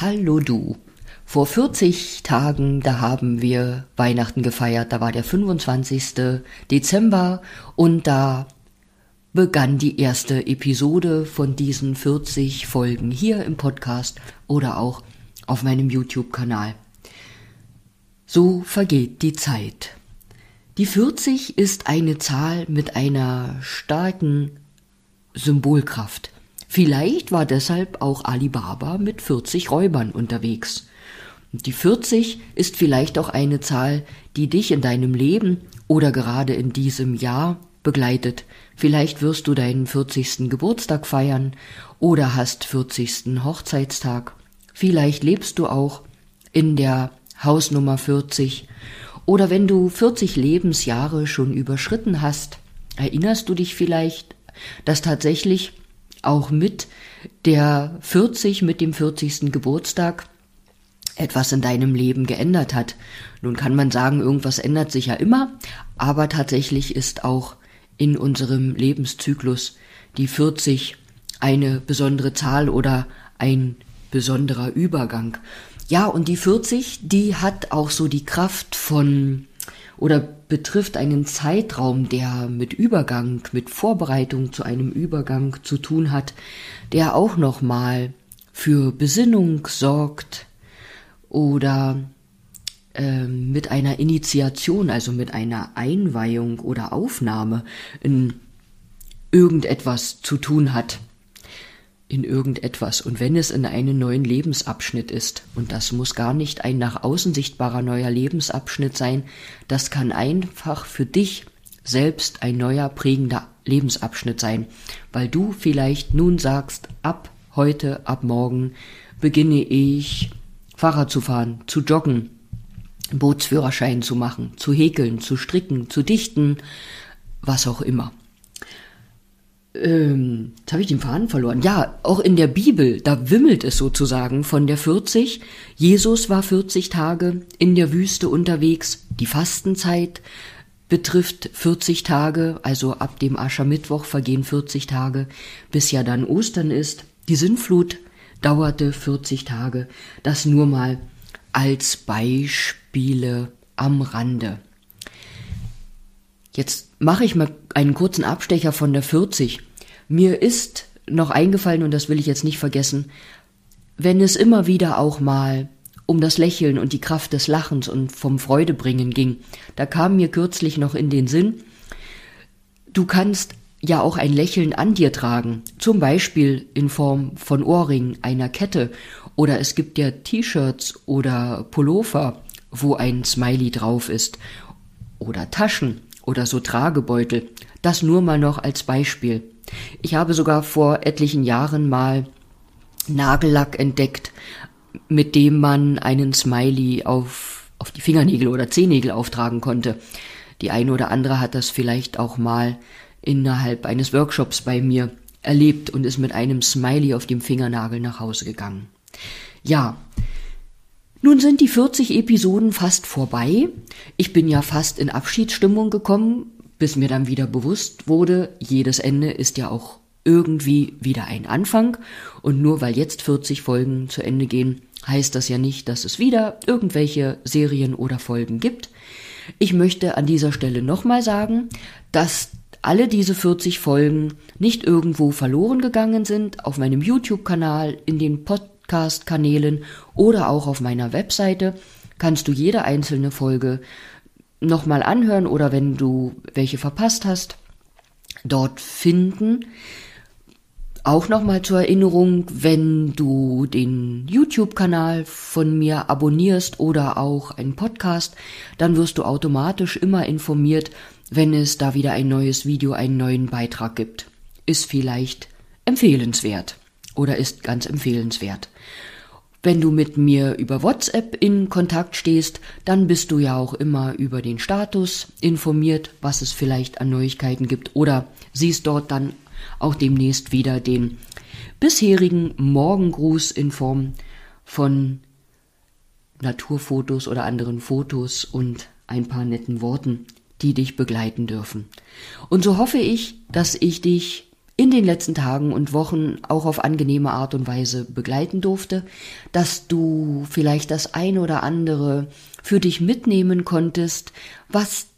Hallo du. Vor 40 Tagen, da haben wir Weihnachten gefeiert. Da war der 25. Dezember und da begann die erste Episode von diesen 40 Folgen hier im Podcast oder auch auf meinem YouTube-Kanal. So vergeht die Zeit. Die 40 ist eine Zahl mit einer starken Symbolkraft. Vielleicht war deshalb auch Alibaba mit 40 Räubern unterwegs. Die 40 ist vielleicht auch eine Zahl, die dich in deinem Leben oder gerade in diesem Jahr begleitet. Vielleicht wirst du deinen 40. Geburtstag feiern oder hast 40. Hochzeitstag. Vielleicht lebst du auch in der Hausnummer 40 oder wenn du 40 Lebensjahre schon überschritten hast, erinnerst du dich vielleicht, dass tatsächlich auch mit der 40, mit dem 40. Geburtstag etwas in deinem Leben geändert hat. Nun kann man sagen, irgendwas ändert sich ja immer, aber tatsächlich ist auch in unserem Lebenszyklus die 40 eine besondere Zahl oder ein besonderer Übergang. Ja, und die 40, die hat auch so die Kraft von oder betrifft einen Zeitraum, der mit Übergang, mit Vorbereitung zu einem Übergang zu tun hat, der auch nochmal für Besinnung sorgt oder äh, mit einer Initiation, also mit einer Einweihung oder Aufnahme in irgendetwas zu tun hat in irgendetwas. Und wenn es in einen neuen Lebensabschnitt ist, und das muss gar nicht ein nach außen sichtbarer neuer Lebensabschnitt sein, das kann einfach für dich selbst ein neuer prägender Lebensabschnitt sein, weil du vielleicht nun sagst, ab heute, ab morgen beginne ich Fahrrad zu fahren, zu joggen, Bootsführerschein zu machen, zu häkeln, zu stricken, zu dichten, was auch immer ähm, jetzt habe ich den Faden verloren. Ja, auch in der Bibel, da wimmelt es sozusagen von der 40. Jesus war 40 Tage in der Wüste unterwegs. Die Fastenzeit betrifft 40 Tage, also ab dem Aschermittwoch vergehen 40 Tage, bis ja dann Ostern ist. Die Sintflut dauerte 40 Tage. Das nur mal als Beispiele am Rande. Jetzt mache ich mal einen kurzen Abstecher von der 40. Mir ist noch eingefallen, und das will ich jetzt nicht vergessen, wenn es immer wieder auch mal um das Lächeln und die Kraft des Lachens und vom Freudebringen ging, da kam mir kürzlich noch in den Sinn, du kannst ja auch ein Lächeln an dir tragen, zum Beispiel in Form von Ohrringen, einer Kette, oder es gibt ja T-Shirts oder Pullover, wo ein Smiley drauf ist, oder Taschen oder so Tragebeutel. Das nur mal noch als Beispiel. Ich habe sogar vor etlichen Jahren mal Nagellack entdeckt, mit dem man einen Smiley auf, auf die Fingernägel oder Zehennägel auftragen konnte. Die eine oder andere hat das vielleicht auch mal innerhalb eines Workshops bei mir erlebt und ist mit einem Smiley auf dem Fingernagel nach Hause gegangen. Ja, nun sind die 40 Episoden fast vorbei. Ich bin ja fast in Abschiedsstimmung gekommen, bis mir dann wieder bewusst wurde, jedes Ende ist ja auch irgendwie wieder ein Anfang. Und nur weil jetzt 40 Folgen zu Ende gehen, heißt das ja nicht, dass es wieder irgendwelche Serien oder Folgen gibt. Ich möchte an dieser Stelle nochmal sagen, dass alle diese 40 Folgen nicht irgendwo verloren gegangen sind, auf meinem YouTube-Kanal, in den Pod Podcast-Kanälen oder auch auf meiner Webseite kannst du jede einzelne Folge nochmal anhören oder wenn du welche verpasst hast, dort finden. Auch nochmal zur Erinnerung, wenn du den YouTube-Kanal von mir abonnierst oder auch einen Podcast, dann wirst du automatisch immer informiert, wenn es da wieder ein neues Video, einen neuen Beitrag gibt. Ist vielleicht empfehlenswert oder ist ganz empfehlenswert. Wenn du mit mir über WhatsApp in Kontakt stehst, dann bist du ja auch immer über den Status informiert, was es vielleicht an Neuigkeiten gibt oder siehst dort dann auch demnächst wieder den bisherigen Morgengruß in Form von Naturfotos oder anderen Fotos und ein paar netten Worten, die dich begleiten dürfen. Und so hoffe ich, dass ich dich in den letzten Tagen und Wochen auch auf angenehme Art und Weise begleiten durfte, dass du vielleicht das ein oder andere für dich mitnehmen konntest, was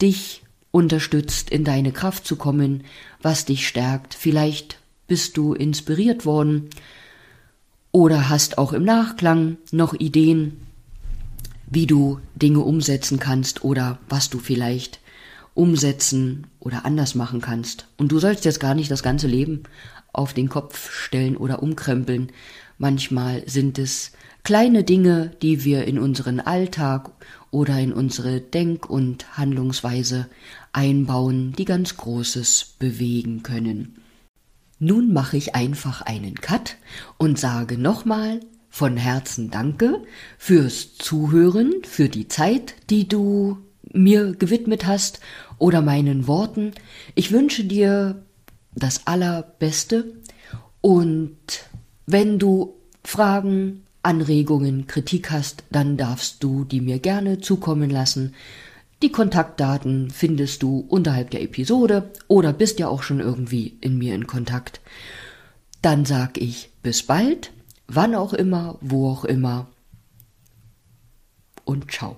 dich unterstützt, in deine Kraft zu kommen, was dich stärkt. Vielleicht bist du inspiriert worden oder hast auch im Nachklang noch Ideen, wie du Dinge umsetzen kannst oder was du vielleicht umsetzen oder anders machen kannst. Und du sollst jetzt gar nicht das ganze Leben auf den Kopf stellen oder umkrempeln. Manchmal sind es kleine Dinge, die wir in unseren Alltag oder in unsere Denk- und Handlungsweise einbauen, die ganz Großes bewegen können. Nun mache ich einfach einen Cut und sage nochmal von Herzen Danke fürs Zuhören, für die Zeit, die du mir gewidmet hast oder meinen Worten. Ich wünsche dir das Allerbeste und wenn du Fragen, Anregungen, Kritik hast, dann darfst du die mir gerne zukommen lassen. Die Kontaktdaten findest du unterhalb der Episode oder bist ja auch schon irgendwie in mir in Kontakt. Dann sag ich bis bald, wann auch immer, wo auch immer und ciao.